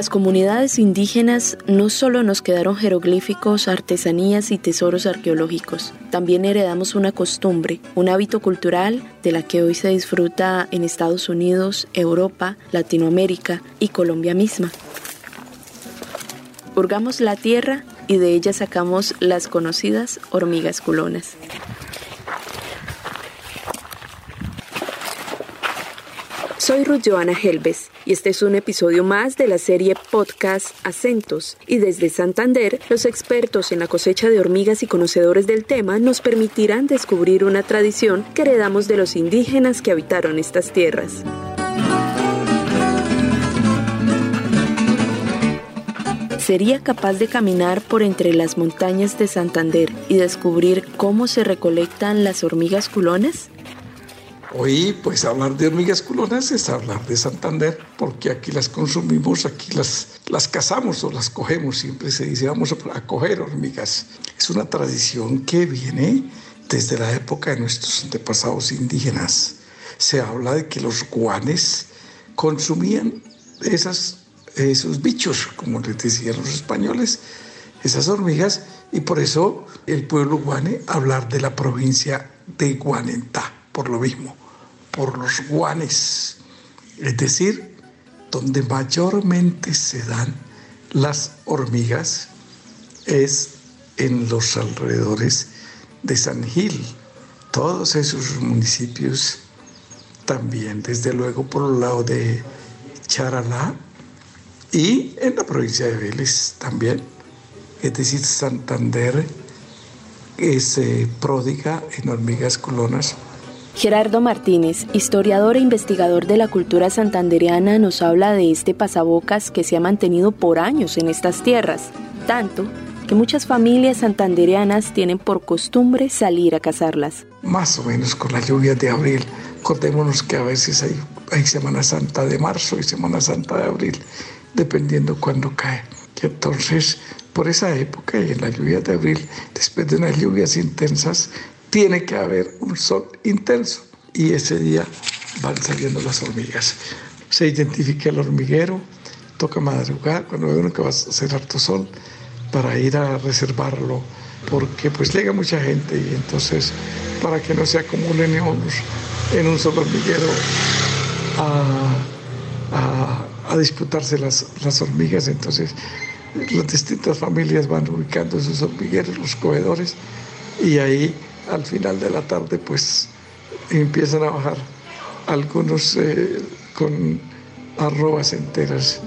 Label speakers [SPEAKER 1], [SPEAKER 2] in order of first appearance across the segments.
[SPEAKER 1] Las comunidades indígenas no solo nos quedaron jeroglíficos, artesanías y tesoros arqueológicos, también heredamos una costumbre, un hábito cultural de la que hoy se disfruta en Estados Unidos, Europa, Latinoamérica y Colombia misma. Hurgamos la tierra y de ella sacamos las conocidas hormigas culonas. Soy Ruth Joana Helves y este es un episodio más de la serie podcast Acentos. Y desde Santander, los expertos en la cosecha de hormigas y conocedores del tema nos permitirán descubrir una tradición que heredamos de los indígenas que habitaron estas tierras. ¿Sería capaz de caminar por entre las montañas de Santander y descubrir cómo se recolectan las hormigas culonas?
[SPEAKER 2] Hoy, pues hablar de hormigas culonas es hablar de Santander, porque aquí las consumimos, aquí las, las cazamos o las cogemos, siempre se dice vamos a coger hormigas. Es una tradición que viene desde la época de nuestros antepasados indígenas. Se habla de que los guanes consumían esas, esos bichos, como les decían los españoles, esas hormigas, y por eso el pueblo guane hablar de la provincia de Guanentá por lo mismo, por los guanes, es decir, donde mayormente se dan las hormigas es en los alrededores de San Gil, todos esos municipios también, desde luego por el lado de Charalá y en la provincia de Vélez también, es decir, Santander es eh, pródiga en hormigas colonas
[SPEAKER 1] Gerardo Martínez, historiador e investigador de la cultura santandereana, nos habla de este pasabocas que se ha mantenido por años en estas tierras, tanto que muchas familias santandereanas tienen por costumbre salir a cazarlas.
[SPEAKER 2] Más o menos con la lluvia de abril. Acordémonos que a veces hay, hay Semana Santa de marzo y Semana Santa de abril, dependiendo cuándo cae. Y entonces, por esa época y en la lluvia de abril, después de unas lluvias intensas, tiene que haber un sol intenso y ese día van saliendo las hormigas. Se identifica el hormiguero, toca madrugar cuando uno que va a hacer harto sol para ir a reservarlo porque pues llega mucha gente y entonces para que no se acumulen en un solo hormiguero a, a, disputarse las, las hormigas, entonces las distintas familias van ubicando sus hormigueros, los comedores y ahí al final de la tarde pues empiezan a bajar algunos eh, con arrobas enteras.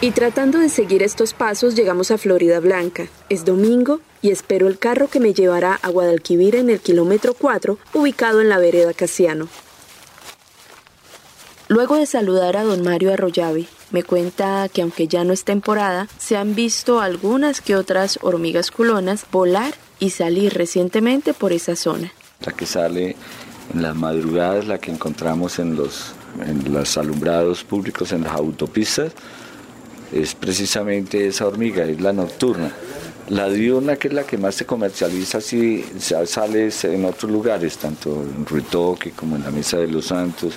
[SPEAKER 1] Y tratando de seguir estos pasos llegamos a Florida Blanca. Es domingo y espero el carro que me llevará a Guadalquivir en el kilómetro 4, ubicado en la vereda Casiano. Luego de saludar a don Mario Arroyave, me cuenta que aunque ya no es temporada, se han visto algunas que otras hormigas culonas volar y salir recientemente por esa zona.
[SPEAKER 3] La que sale en las madrugadas, la que encontramos en los, en los alumbrados públicos, en las autopistas, es precisamente esa hormiga, es la nocturna. La diurna, que es la que más se comercializa, sí sale en otros lugares, tanto en Ruitoque como en la Mesa de los Santos.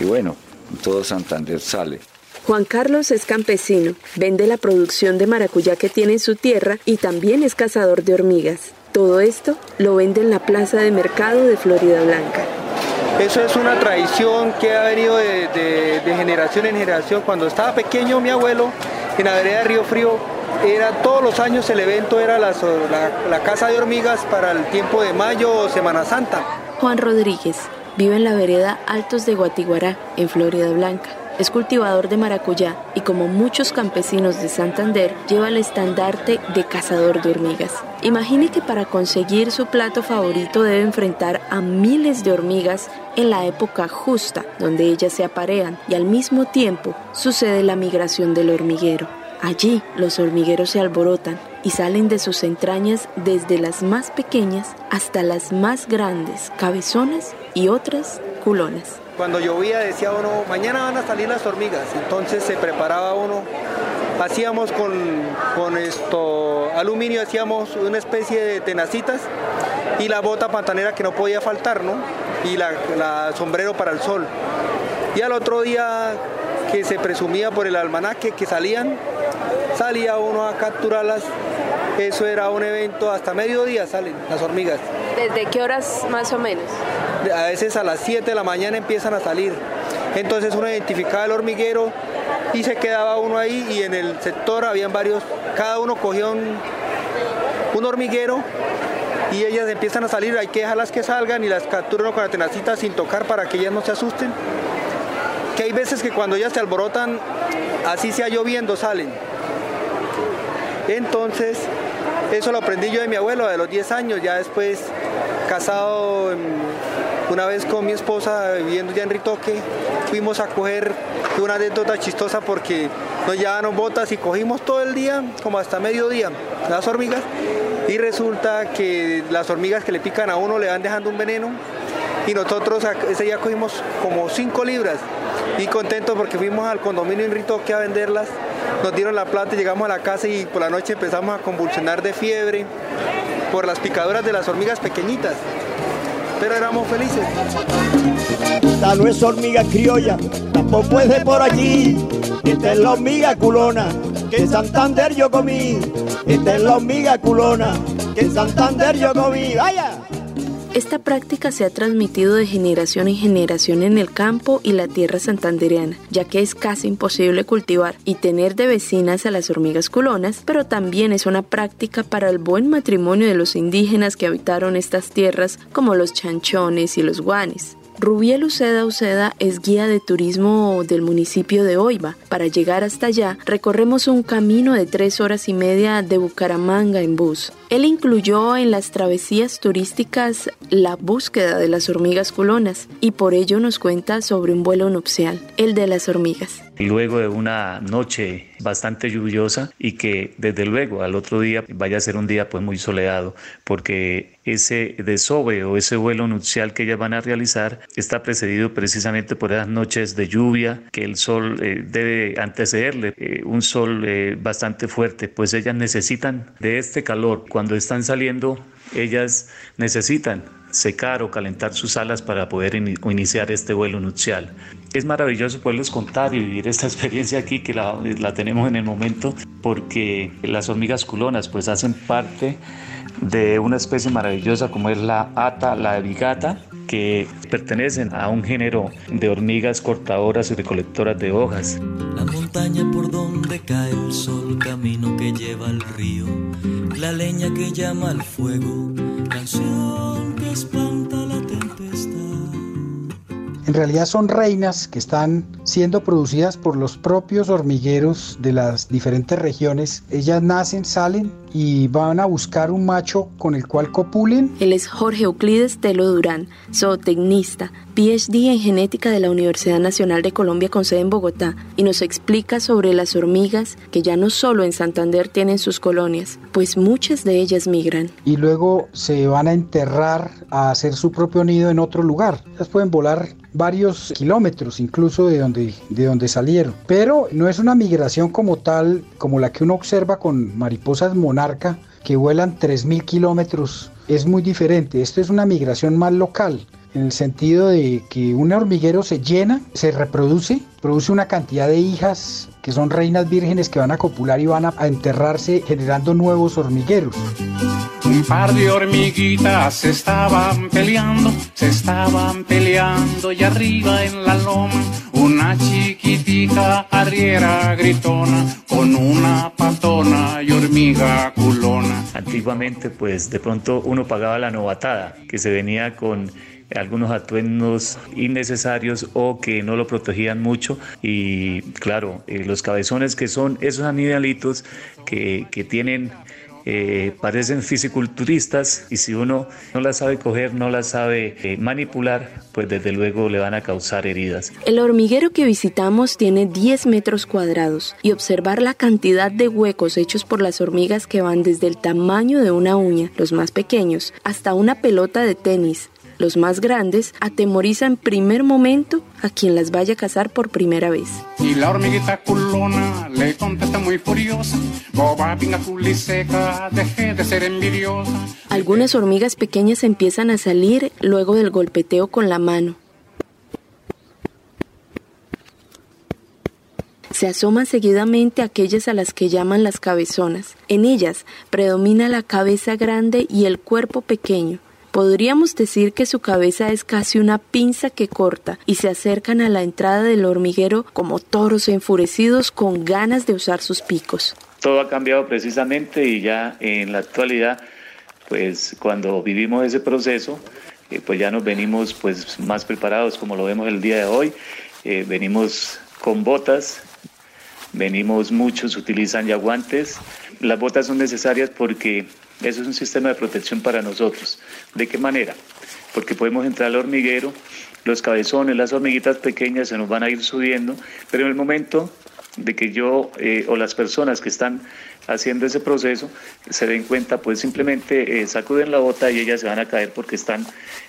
[SPEAKER 3] Y bueno, todo Santander sale.
[SPEAKER 1] Juan Carlos es campesino, vende la producción de maracuyá que tiene en su tierra y también es cazador de hormigas. Todo esto lo vende en la plaza de mercado de Florida Blanca.
[SPEAKER 4] Eso es una tradición que ha venido de, generación en generación. Cuando estaba pequeño mi abuelo, en la vereda de Río Frío, era todos los años el evento era la, la casa de hormigas para el tiempo de mayo o Semana Santa.
[SPEAKER 1] Juan Rodríguez, Vive en la vereda Altos de Guatiguará, en Florida Blanca. Es cultivador de maracuyá y como muchos campesinos de Santander lleva el estandarte de cazador de hormigas. Imagine que para conseguir su plato favorito debe enfrentar a miles de hormigas en la época justa donde ellas se aparean y al mismo tiempo sucede la migración del hormiguero. Allí los hormigueros se alborotan y salen de sus entrañas desde las más pequeñas hasta las más grandes, cabezonas y otras culonas.
[SPEAKER 4] Cuando llovía decía uno, mañana van a salir las hormigas, entonces se preparaba uno, hacíamos con, con esto aluminio, hacíamos una especie de tenacitas y la bota pantanera que no podía faltar, ¿no? Y la, la sombrero para el sol. Y al otro día que se presumía por el almanaque que salían, salía uno a capturarlas. Eso era un evento, hasta mediodía salen las hormigas.
[SPEAKER 1] ¿Desde qué horas más o menos?
[SPEAKER 4] A veces a las 7 de la mañana empiezan a salir. Entonces uno identificaba el hormiguero y se quedaba uno ahí y en el sector habían varios, cada uno cogía un, un hormiguero y ellas empiezan a salir, hay que dejarlas que salgan y las capturan con la tenacita sin tocar para que ellas no se asusten. Que hay veces que cuando ellas se alborotan, así sea lloviendo, salen. Entonces, eso lo aprendí yo de mi abuelo de los 10 años, ya después casado una vez con mi esposa viviendo ya en Ritoque, fuimos a coger una anécdota chistosa porque nos llevaban botas y cogimos todo el día, como hasta mediodía, las hormigas, y resulta que las hormigas que le pican a uno le van dejando un veneno, y nosotros ese día cogimos como 5 libras, y contentos porque fuimos al condominio en Ritoque a venderlas, nos dieron la plata y llegamos a la casa y por la noche empezamos a convulsionar de fiebre por las picaduras de las hormigas pequeñitas. Pero éramos felices.
[SPEAKER 5] Esta no es hormiga criolla, tampoco es de por aquí. Esta es la hormiga culona, que en Santander yo comí. Esta es la hormiga culona, que en Santander yo comí. ¡Vaya!
[SPEAKER 1] Esta práctica se ha transmitido de generación en generación en el campo y la tierra santandereana, ya que es casi imposible cultivar y tener de vecinas a las hormigas culonas, pero también es una práctica para el buen matrimonio de los indígenas que habitaron estas tierras, como los chanchones y los guanes. Rubiel Uceda Uceda es guía de turismo del municipio de Oiva. Para llegar hasta allá, recorremos un camino de tres horas y media de Bucaramanga en bus. Él incluyó en las travesías turísticas la búsqueda de las hormigas culonas y por ello nos cuenta sobre un vuelo nupcial, el de las hormigas.
[SPEAKER 6] Luego de una noche bastante lluviosa y que desde luego al otro día vaya a ser un día pues muy soleado porque ese desove o ese vuelo nupcial que ellas van a realizar está precedido precisamente por esas noches de lluvia que el sol eh, debe antecederle, eh, un sol eh, bastante fuerte, pues ellas necesitan de este calor cuando están saliendo, ellas necesitan secar o calentar sus alas para poder iniciar este vuelo nupcial. Es maravilloso poderles contar y vivir esta experiencia aquí que la, la tenemos en el momento porque las hormigas culonas pues hacen parte de una especie maravillosa como es la ata, la bigata, que pertenecen a un género de hormigas cortadoras y recolectoras de hojas.
[SPEAKER 7] La montaña por donde cae el sol, camino que lleva al río, la leña que llama al fuego, canción que espanta la tempestad.
[SPEAKER 8] En realidad son reinas que están siendo producidas por los propios hormigueros de las diferentes regiones. Ellas nacen, salen y van a buscar un macho con el cual copulen.
[SPEAKER 1] Él es Jorge Euclides Telo Durán, zootecnista, PhD en genética de la Universidad Nacional de Colombia con sede en Bogotá, y nos explica sobre las hormigas que ya no solo en Santander tienen sus colonias, pues muchas de ellas migran.
[SPEAKER 8] Y luego se van a enterrar a hacer su propio nido en otro lugar. Ellas pueden volar varios kilómetros incluso de donde, de donde salieron. Pero no es una migración como tal, como la que uno observa con mariposas monarca que vuelan 3.000 kilómetros. Es muy diferente. Esto es una migración más local en el sentido de que un hormiguero se llena, se reproduce, produce una cantidad de hijas que son reinas vírgenes que van a copular y van a, enterrarse generando nuevos hormigueros.
[SPEAKER 9] Un par de hormiguitas se estaban peleando, se estaban peleando y arriba en la loma una chiquitica arriera gritona con una patona y hormiga culona.
[SPEAKER 6] Antiguamente pues de pronto uno pagaba la novatada que se venía con algunos atuendos innecesarios o que no lo protegían mucho y claro, eh, los cabezones que son esos animalitos que, que tienen eh, parecen fisiculturistas y si uno no las sabe coger, no las sabe eh, manipular, pues desde luego le van a causar heridas.
[SPEAKER 1] El hormiguero que visitamos tiene 10 metros cuadrados y observar la cantidad de huecos hechos por las hormigas que van desde el tamaño de una uña, los más pequeños, hasta una pelota de tenis, los más grandes, atemoriza en primer momento a quien las vaya a cazar por primera vez.
[SPEAKER 9] Y la hormiguita culona le contesta muy furiosa, boba pinga deje de ser envidiosa.
[SPEAKER 1] Algunas hormigas pequeñas empiezan a salir luego del golpeteo con la mano. Se asoman seguidamente aquellas a las que llaman las cabezonas. En ellas predomina la cabeza grande y el cuerpo pequeño. Podríamos decir que su cabeza es casi una pinza que corta y se acercan a la entrada del hormiguero como toros enfurecidos con ganas de usar sus picos.
[SPEAKER 6] Todo ha cambiado precisamente y ya en la actualidad, pues cuando vivimos ese proceso, eh, pues ya nos venimos pues más preparados como lo vemos el día de hoy. Eh, venimos con botas, venimos muchos utilizan ya guantes. Las botas son necesarias porque eso es un sistema de protección para nosotros. ¿De qué manera? Porque podemos entrar al hormiguero, los cabezones, las hormiguitas pequeñas se nos van a ir subiendo, pero en el momento de que yo eh, o las personas que están haciendo ese proceso se den cuenta, pues simplemente eh, sacuden la bota y ellas se van a caer porque están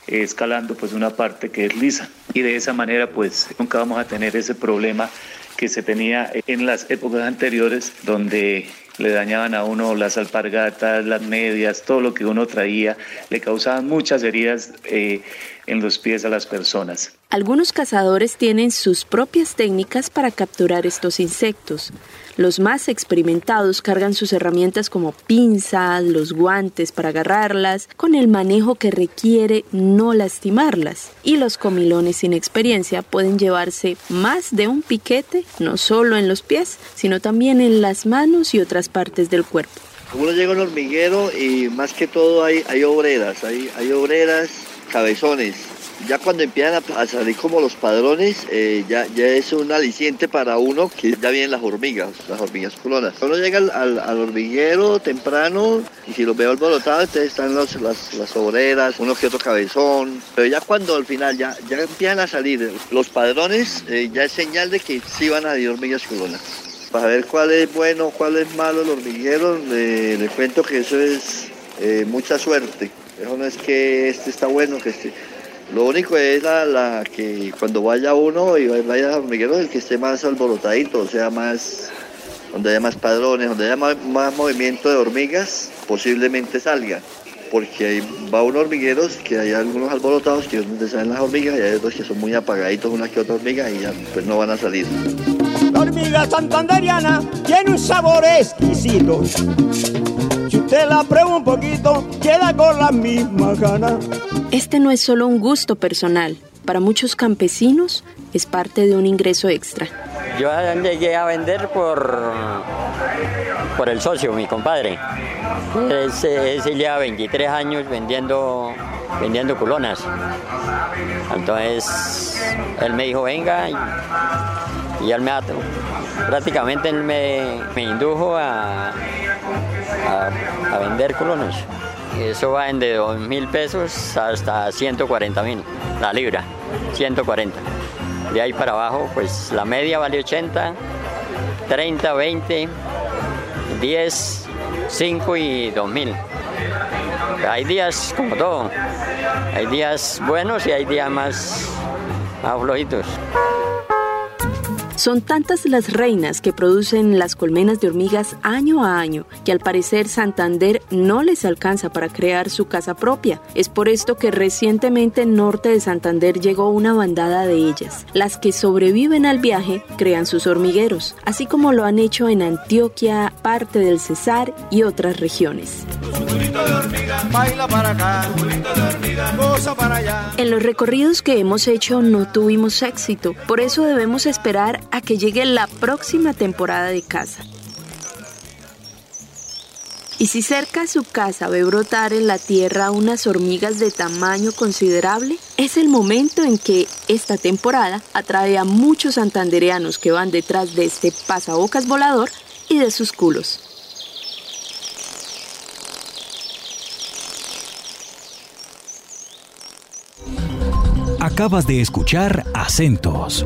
[SPEAKER 6] eh, escalando pues una parte que es lisa. Y de esa manera pues nunca vamos a tener ese problema que se tenía en las épocas anteriores donde le dañaban a uno las alpargatas, las medias, todo lo que uno traía, le causaban muchas heridas eh, en los pies a las personas.
[SPEAKER 1] Algunos cazadores tienen sus propias técnicas para capturar estos insectos. Los más experimentados cargan sus herramientas como pinzas, los guantes para agarrarlas, con el manejo que requiere no lastimarlas. Y los comilones sin experiencia pueden llevarse más de un piquete, no solo en los pies, sino también en las manos y otras partes del cuerpo.
[SPEAKER 10] Uno llega a un hormiguero y más que todo hay, hay obreras, hay obreras, cabezones, ya cuando empiezan a, salir como los padrones, eh, ya, ya es un aliciente para uno que ya vienen las hormigas, las hormigas culonas. Uno llega al, hormiguero temprano y si los veo alborotados, entonces están las, las, obreras, uno que otro cabezón. Pero ya cuando al final ya, ya empiezan a salir los padrones, eh, ya es señal de que sí van a ir hormigas culonas. Para ver cuál es bueno, cuál es malo el hormiguero, le, cuento que eso es eh, mucha suerte. Eso no es que este está bueno, que este lo único es la, que cuando vaya uno y vaya a hormiguero, el que esté más alborotadito, o sea, más donde haya más padrones, donde haya más, movimiento de hormigas, posiblemente salga. Porque va unos hormigueros que hay algunos alborotados que donde salen las hormigas y hay otros que son muy apagaditos, una que otra hormiga y ya pues no van a salir.
[SPEAKER 5] La hormiga santanderiana tiene un sabor exquisito. Usted la prueba un poquito, queda con la misma gana.
[SPEAKER 1] Este no es solo un gusto personal, para muchos campesinos es parte de un ingreso extra.
[SPEAKER 11] Yo llegué a vender por, por el socio, mi compadre. Ese, lleva 23 años vendiendo, vendiendo culonas. Entonces él me dijo, venga, y, él me prácticamente él me, indujo a, a vender culonas. Eso va en de 2 mil pesos hasta 140 mil, la libra, 140. De ahí para abajo, pues la media vale 80, 30, 20, 10, 5 y 2 mil. Hay días como todo, hay días buenos y hay días más, más flojitos.
[SPEAKER 1] Son tantas las reinas que producen las colmenas de hormigas año a año que al parecer Santander no les alcanza para crear su casa propia. Es por esto que recientemente en norte de Santander llegó una bandada de ellas. Las que sobreviven al viaje crean sus hormigueros, así como lo han hecho en Antioquia, parte del Cesar y otras regiones. En los recorridos que hemos hecho no tuvimos éxito, por eso debemos esperar a que llegue la próxima temporada de caza. Y si cerca a su casa ve brotar en la tierra unas hormigas de tamaño considerable, Es el momento en que esta temporada atrae a muchos santandereanos que van detrás de este pasabocas volador y de sus culos.
[SPEAKER 12] Acabas de escuchar Acentos,